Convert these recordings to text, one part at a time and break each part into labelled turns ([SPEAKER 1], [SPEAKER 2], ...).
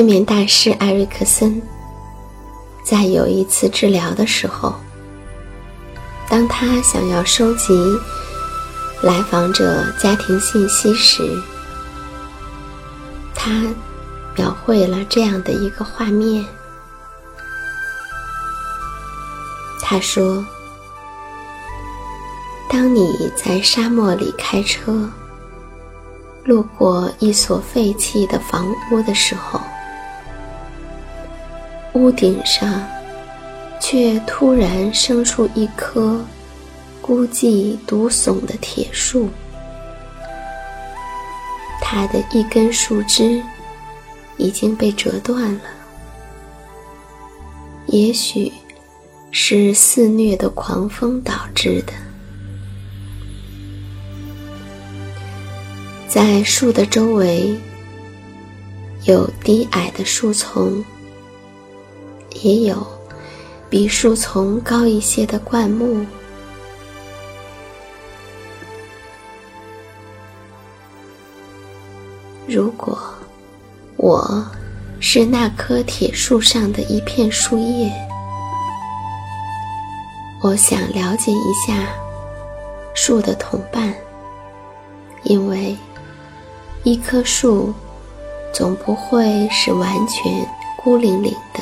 [SPEAKER 1] 催眠大师艾瑞克森在有一次治疗的时候，当他想要收集来访者家庭信息时，他描绘了这样的一个画面。他说：“当你在沙漠里开车，路过一所废弃的房屋的时候。”屋顶上，却突然生出一棵孤寂独耸的铁树。它的一根树枝已经被折断了，也许是肆虐的狂风导致的。在树的周围，有低矮的树丛。也有比树丛高一些的灌木。如果我是那棵铁树上的一片树叶，我想了解一下树的同伴，因为一棵树总不会是完全孤零零的。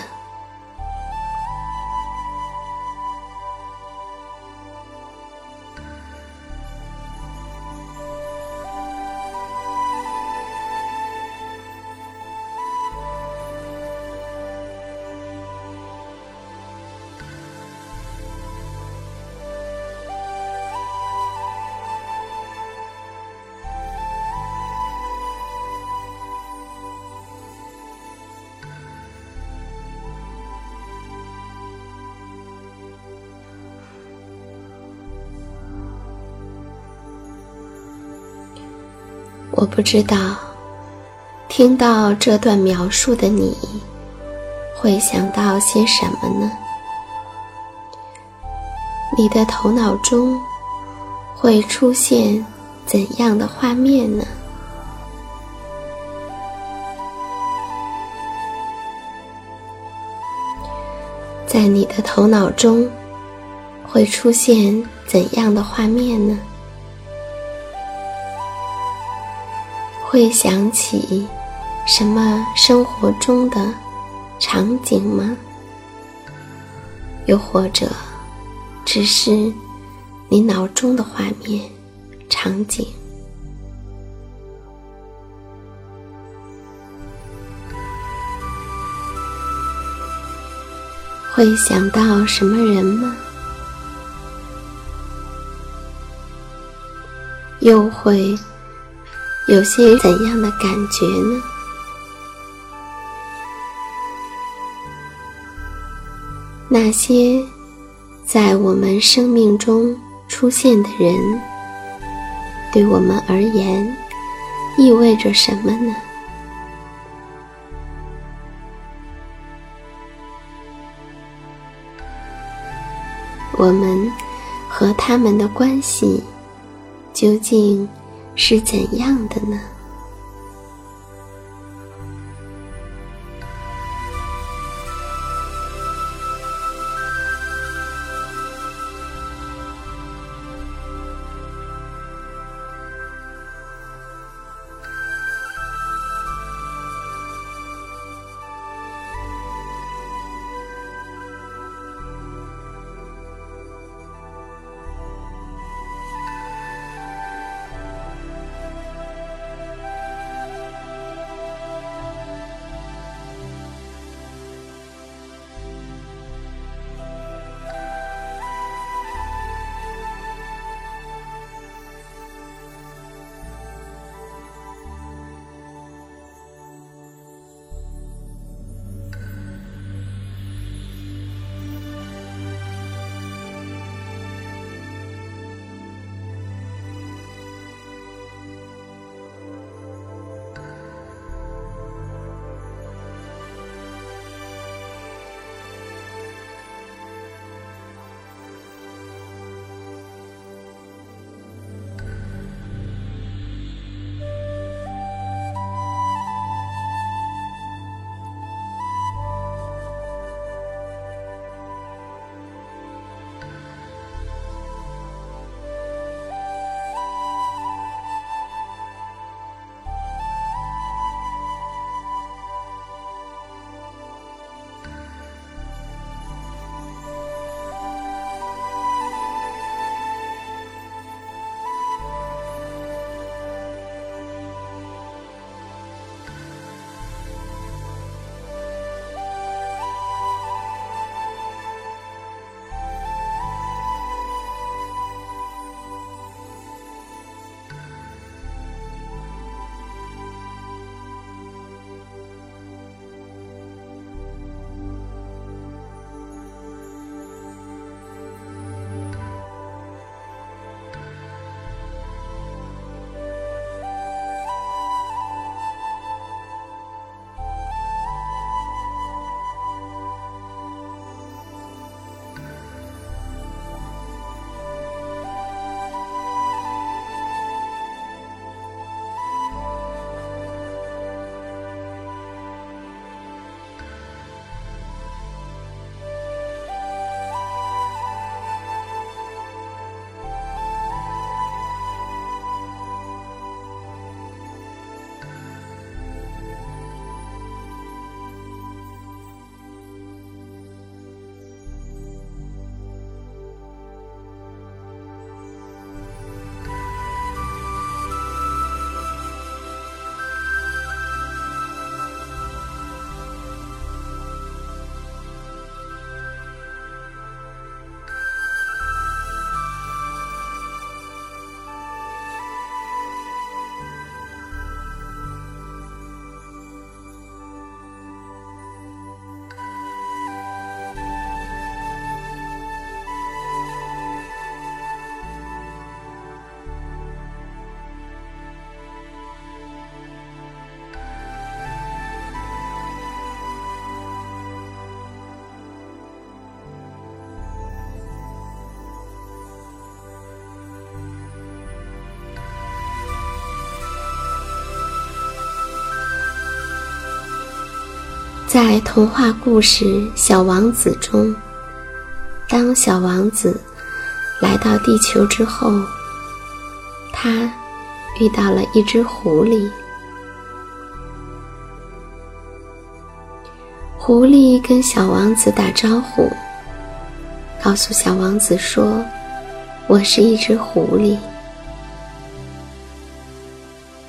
[SPEAKER 1] 我不知道，听到这段描述的你，会想到些什么呢？你的头脑中会出现怎样的画面呢？在你的头脑中会出现怎样的画面呢？会想起什么生活中的场景吗？又或者，只是你脑中的画面、场景？会想到什么人吗？又会有些怎样的感觉呢？那些在我们生命中出现的人，对我们而言意味着什么呢？我们和他们的关系究竟是怎样的呢？在童话故事《小王子》中，当小王子来到地球之后，他遇到了一只狐狸。狐狸跟小王子打招呼，告诉小王子说：“我是一只狐狸。”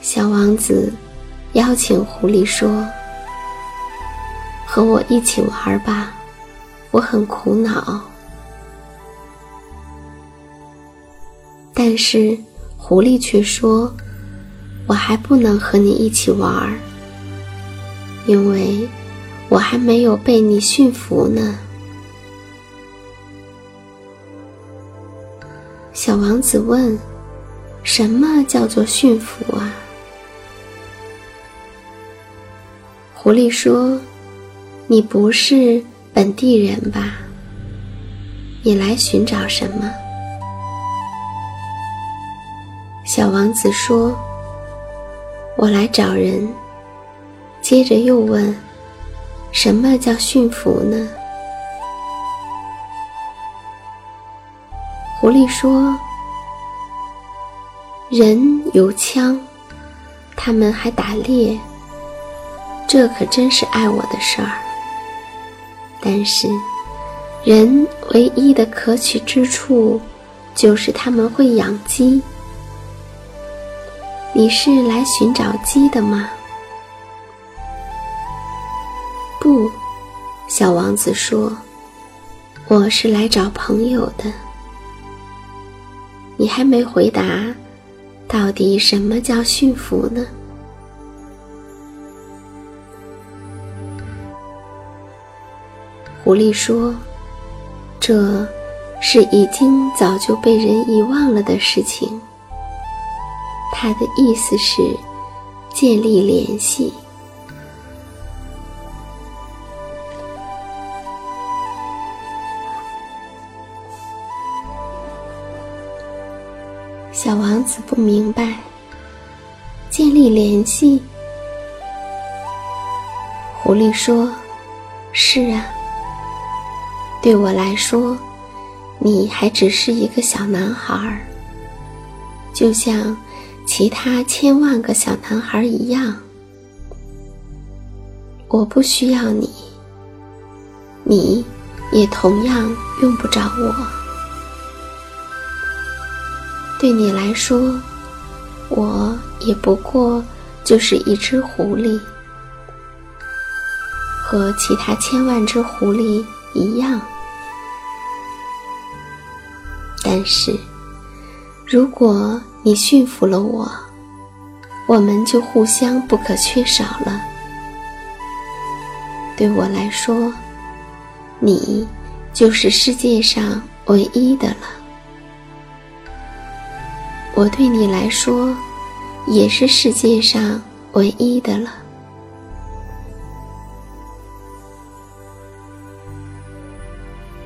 [SPEAKER 1] 小王子邀请狐狸说：“和我一起玩吧，我很苦恼。”但是狐狸却说：“我还不能和你一起玩，因为……”我还没有被你驯服呢，小王子问：“什么叫做驯服啊？”狐狸说：“你不是本地人吧？你来寻找什么？”小王子说：“我来找人。”接着又问。什么叫驯服呢？狐狸说：“人有枪，他们还打猎，这可真是爱我的事儿。但是，人唯一的可取之处，就是他们会养鸡。你是来寻找鸡的吗？”不，小王子说：“我是来找朋友的。”你还没回答，到底什么叫驯服呢？狐狸说：“这是已经早就被人遗忘了的事情。”他的意思是建立联系。小王子不明白，建立联系。狐狸说：“是啊，对我来说，你还只是一个小男孩，就像其他千万个小男孩一样。我不需要你，你也同样用不着我。”对你来说，我也不过就是一只狐狸，和其他千万只狐狸一样。但是，如果你驯服了我，我们就互相不可缺少了。对我来说，你就是世界上唯一的了。我对你来说，也是世界上唯一的了。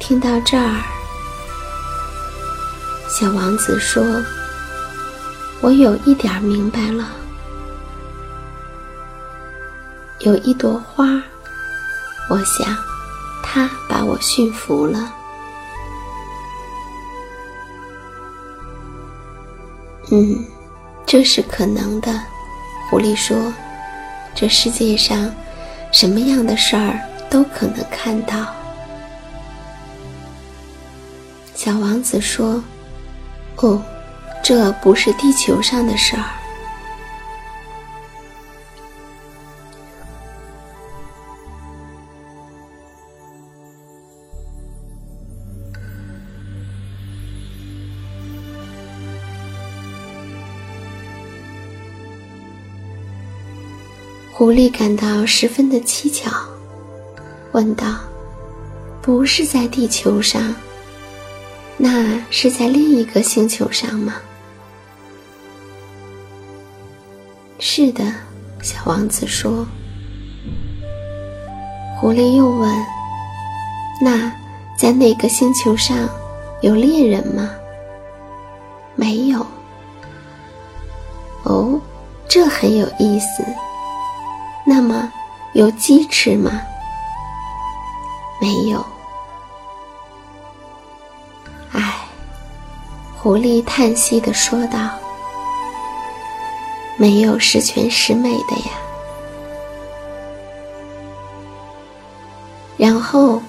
[SPEAKER 1] 听到这儿，小王子说：“我有一点明白了。有一朵花，我想，它把我驯服了。”嗯，这是可能的。狐狸说：“这世界上，什么样的事儿都可能看到。”小王子说：“哦，这不是地球上的事儿。”狐狸感到十分的蹊跷，问道：“不是在地球上，那是在另一个星球上吗？”“是的。”小王子说。狐狸又问：“那在那个星球上有猎人吗？”“没有。”“哦，这很有意思。”那么，有鸡吃吗？没有。狐狸叹息的说道：“没有十全十美的呀。”然后，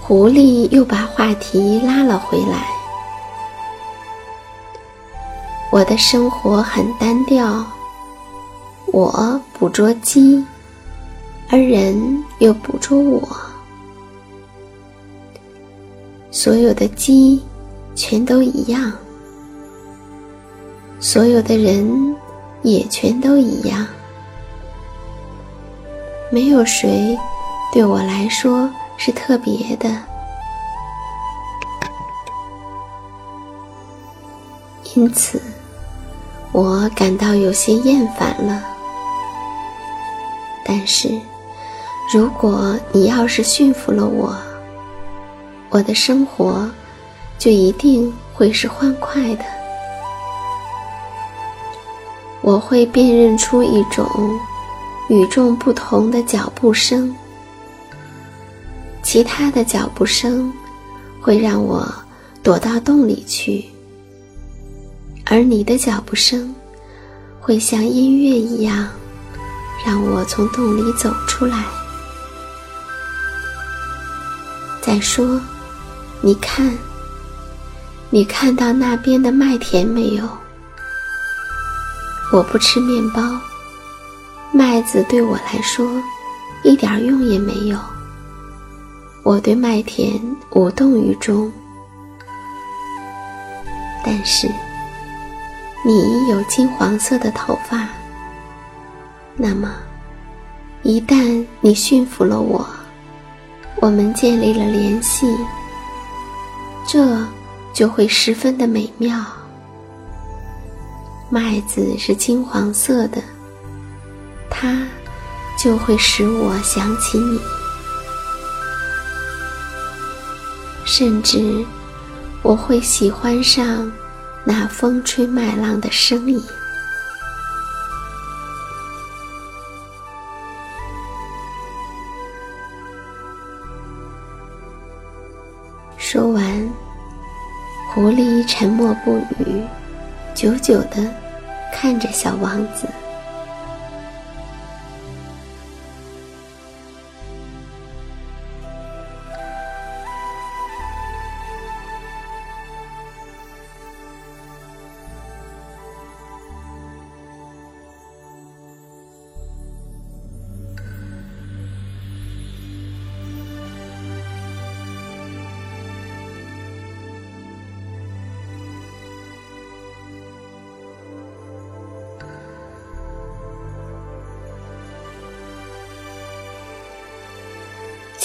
[SPEAKER 1] 狐狸又把话题拉了回来。我的生活很单调，我捕捉鸡，而人又捕捉我。所有的鸡全都一样，所有的人也全都一样，没有谁对我来说是特别的。因此。我感到有些厌烦了，但是，如果你要是驯服了我，我的生活就一定会是欢快的。我会辨认出一种与众不同的脚步声，其他的脚步声会让我躲到洞里去。而你的脚步声，会像音乐一样，让我从洞里走出来。再说，你看，你看到那边的麦田没有？我不吃面包，麦子对我来说一点用也没有。我对麦田无动于衷，但是。你有金黄色的头发，那么，一旦你驯服了我，我们建立了联系，这就会十分的美妙。麦子是金黄色的，它就会使我想起你，甚至我会喜欢上。那风吹麦浪的声音。沉默不语，久久的看着小王子。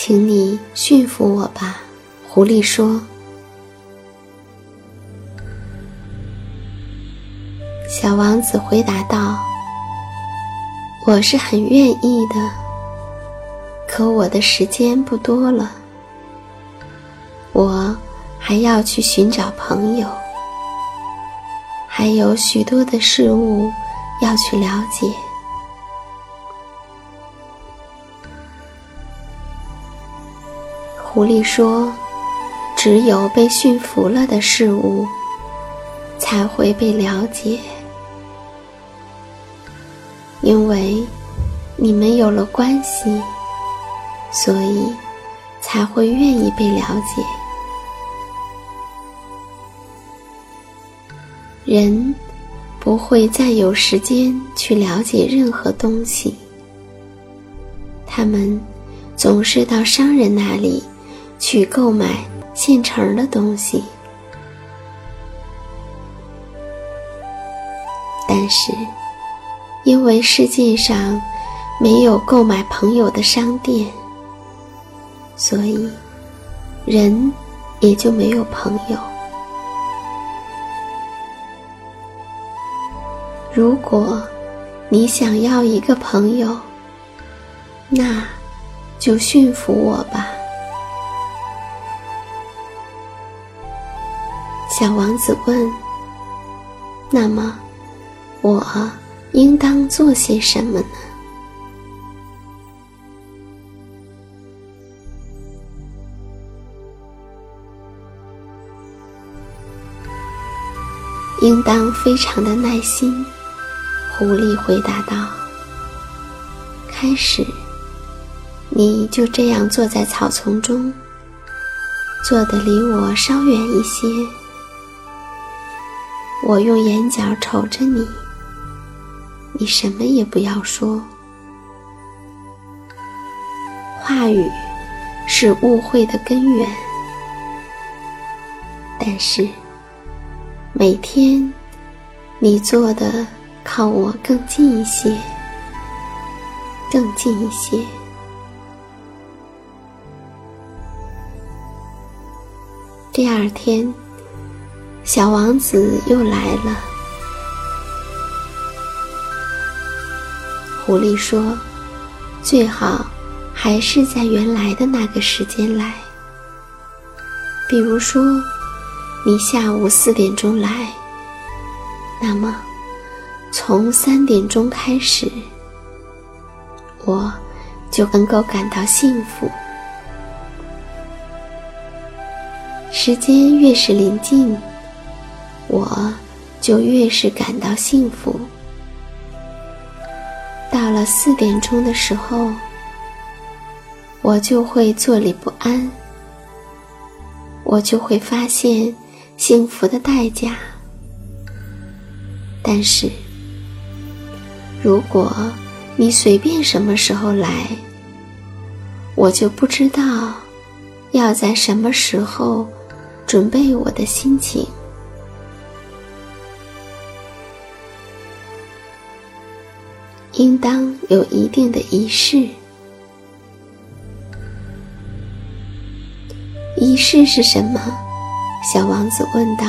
[SPEAKER 1] 请你驯服我吧，狐狸说。小王子回答道：“我是很愿意的，可我的时间不多了，我还要去寻找朋友，还有许多的事物要去了解。”狐狸说：“只有被驯服了的事物，才会被了解，因为你们有了关系，所以才会愿意被了解。人不会再有时间去了解任何东西，他们总是到商人那里。”去购买现成的东西，但是因为世界上没有购买朋友的商店，所以人也就没有朋友。如果你想要一个朋友，那就驯服我吧。小王子问那么我应当做些什么呢？应当非常的耐心狐狸回答道开始你就这样坐在草丛中坐的离我稍远一些我用眼角瞅着你，你什么也不要说。话语是误会的根源，但是每天你做的。”靠我更近一些，更近一些。第二天，小王子又来了。狐狸说：“最好还是在原来的那个时间来，比如说，你下午四点钟来，那么。”从三点钟开始，我就能够感到幸福。时间越是临近，我就越是感到幸福。到了四点钟的时候，我就会坐立不安，我就会发现幸福的代价。但是。如果你随便什么时候来，我就不知道要在什么时候准备我的心情。当有一定的仪式。仪式是什么？小王子问道。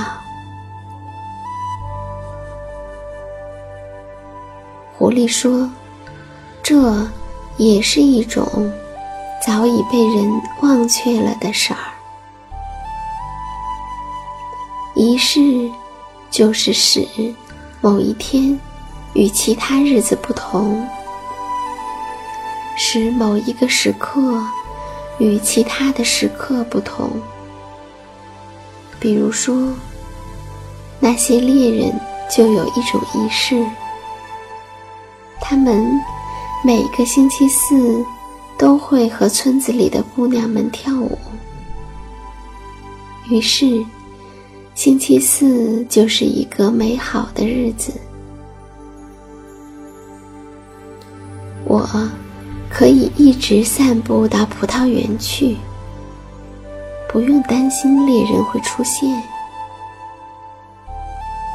[SPEAKER 1] 狐狸说：“这也是一种早已被人忘却了的事儿。仪式就是使某一天与其他日子不同，使某一个时刻与其他的时刻不同。比如说，那些猎人就有一种仪式。”他们每个星期四都会和村子里的姑娘们跳舞。于是，星期四就是一个美好的日子。我可以一直散步到葡萄园去，不用担心猎人会出现。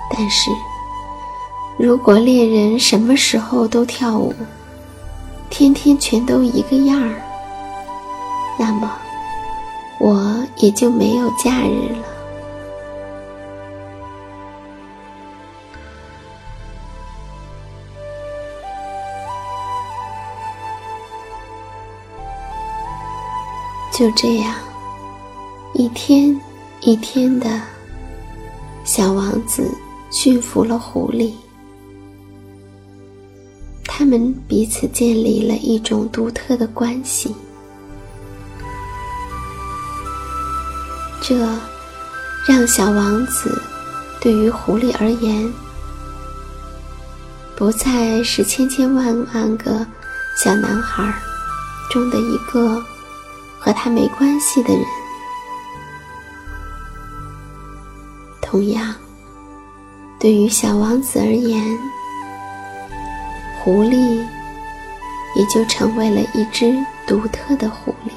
[SPEAKER 1] 但是。如果猎人什么时候都跳舞，天天全都一个样儿，那么我也就没有假日了。就这样，一天一天的，小王子驯服了狐狸。他们彼此建立了一种独特的关系，这让小王子对于狐狸而言，不再是千千万万个小男孩中的一个和他没关系的人。同样，对于小王子而言，狐狸也就成为了一只独特的狐狸。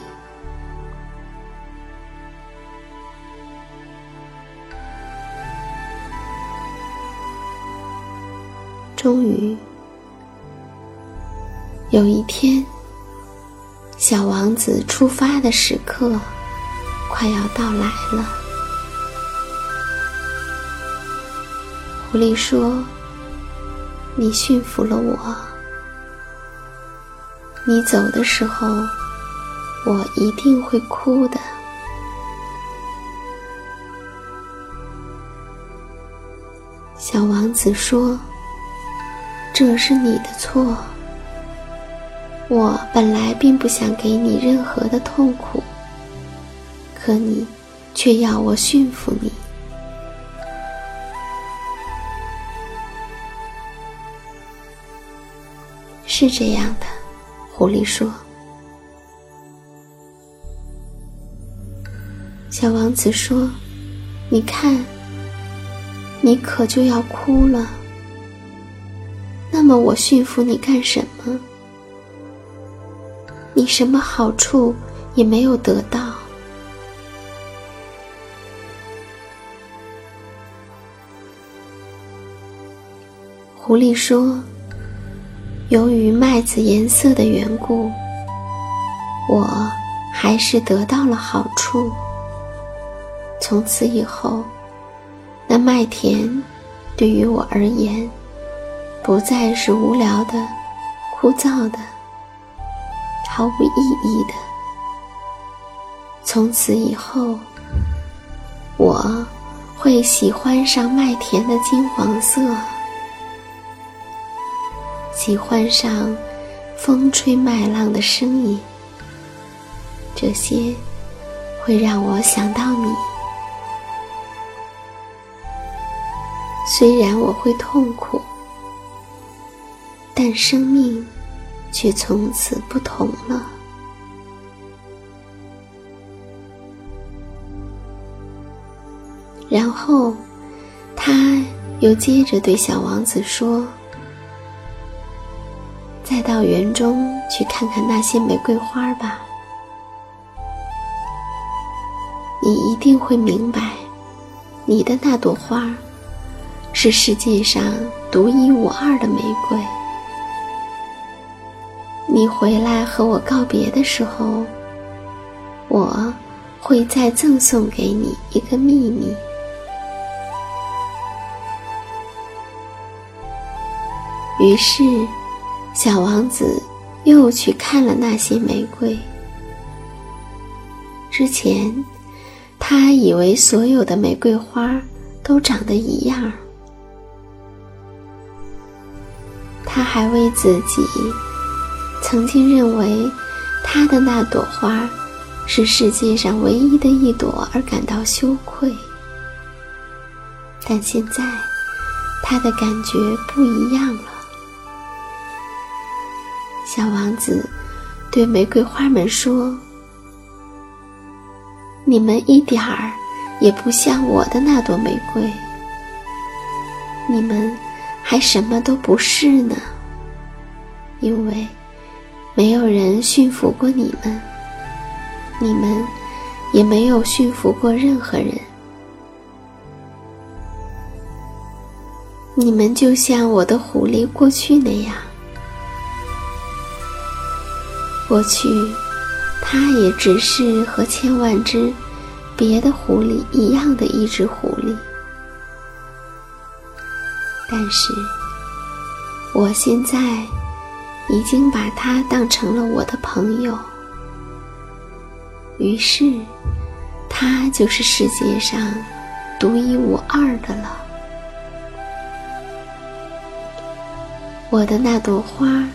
[SPEAKER 1] 终于，有一天，小王子出发的时刻快要到来了。狐狸说。你驯服了我，你走的时候，我一定会哭的。小王子说：“这是你的错，我本来并不想给你任何的痛苦可你却要我驯服你。是这样的狐狸说。小王子说你看你可就要哭了。那么我驯服你干什么？你什么好处也没有得到。”狐狸说：“由于麦子颜色的缘故，我还是得到了好处。从此以后，那麦田对于我而言，不再是无聊的、枯燥的、毫无意义的。从此以后，我会喜欢上麦田的金黄色。”喜欢上风吹麦浪的声音，这些会让我想到你。虽然我会痛苦，但生命却从此不同了。然后，他又接着对小王子说。再到园中去看看那些玫瑰花吧，你一定会明白，你的那朵花是世界上独一无二的玫瑰。你回来和我告别的时候，我会再赠送给你一个秘密。于是。小王子又去看了那些玫瑰。之前，他以为所有的玫瑰花都长得一样。他还为自己曾经认为他的那朵花是世界上唯一的一朵而感到羞愧。但现在，他的感觉不一样了。小王子对玫瑰花们说：“你们一点儿也不像我的那朵玫瑰，你们还什么都不是呢。因为没有人驯服过你们，你们也没有驯服过任何人。你们就像我的狐狸过去那样。”过去，它也只是和千万只别的狐狸一样的一只狐狸。但是，我现在已经把它当成了我的朋友。于是，它就是世界上独一无二的了。我的那朵花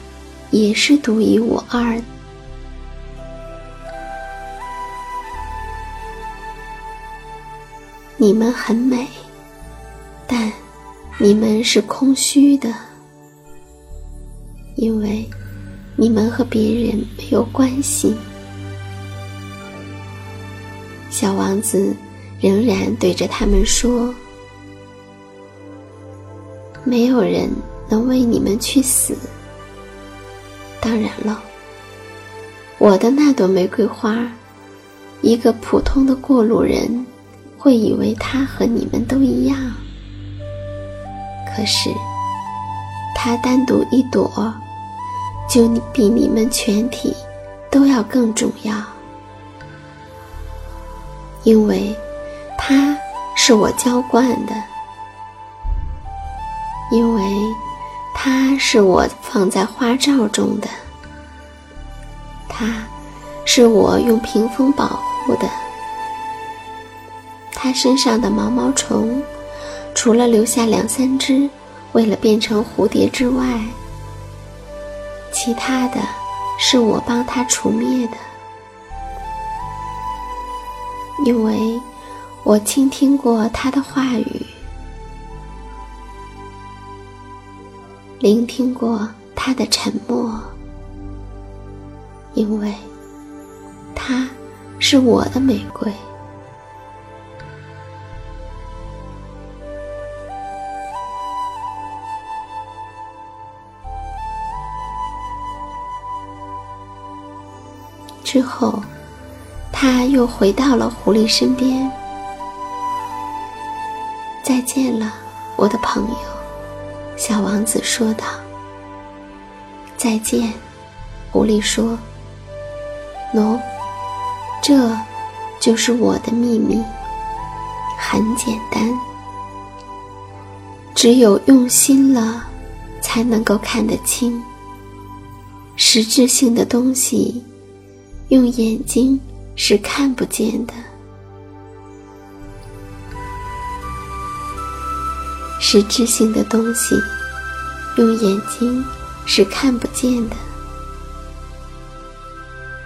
[SPEAKER 1] 也是独一无二的。你们很美，但你们是空虚的，因为你们和别人没有关系。小王子仍然对着他们说：“没有人能为你们去死。当然了，我的那朵玫瑰花，一个普通的过路人。”会以为它和你们都一样，可是它单独一朵，就比你们全体都要更重要，因为它是我浇灌的，因为它是我放在花罩中的，它是我用屏风保护的。它身上的毛毛虫，除了留下两三只，为了变成蝴蝶之外，其他的是我帮他除灭的。因为我倾听过他的话语，聆听过他的沉默，因为他是我的玫瑰。后，他又回到了狐狸身边。再见了，我的朋友，小王子说道。再见，狐狸说。喏，这就是我的秘密，很简单，只有用心了，才能够看得清实质性的东西。用眼睛是看不见的，实质性的东西，用眼睛是看不见的。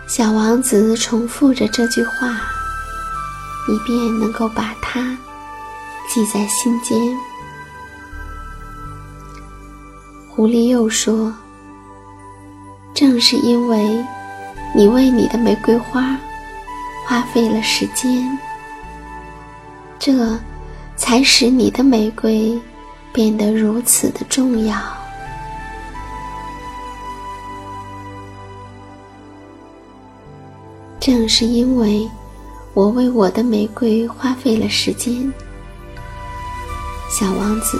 [SPEAKER 1] 小王子重复着这句话，以便能够把它记在心间。狐狸又说：“正是因为。”你为你的玫瑰花花费了时间，这才使你的玫瑰变得如此的重要。正是因为我为我的玫瑰花费了时间，小王子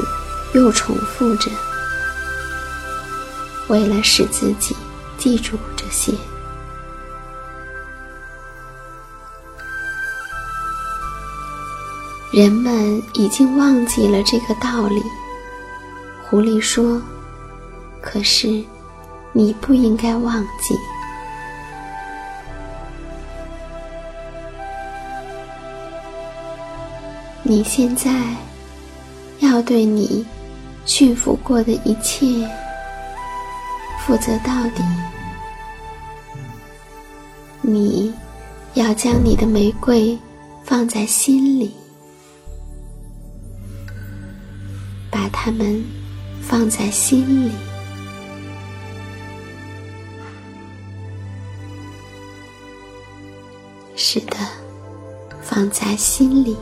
[SPEAKER 1] 又重复着，为了使自己记住这些。人们已经忘记了这个道理，狐狸说：“可是，你不应该忘记。你现在要对你驯服过的一切负责到底。你要将你的玫瑰放在心里。”他们放在心里。是的，放在心里。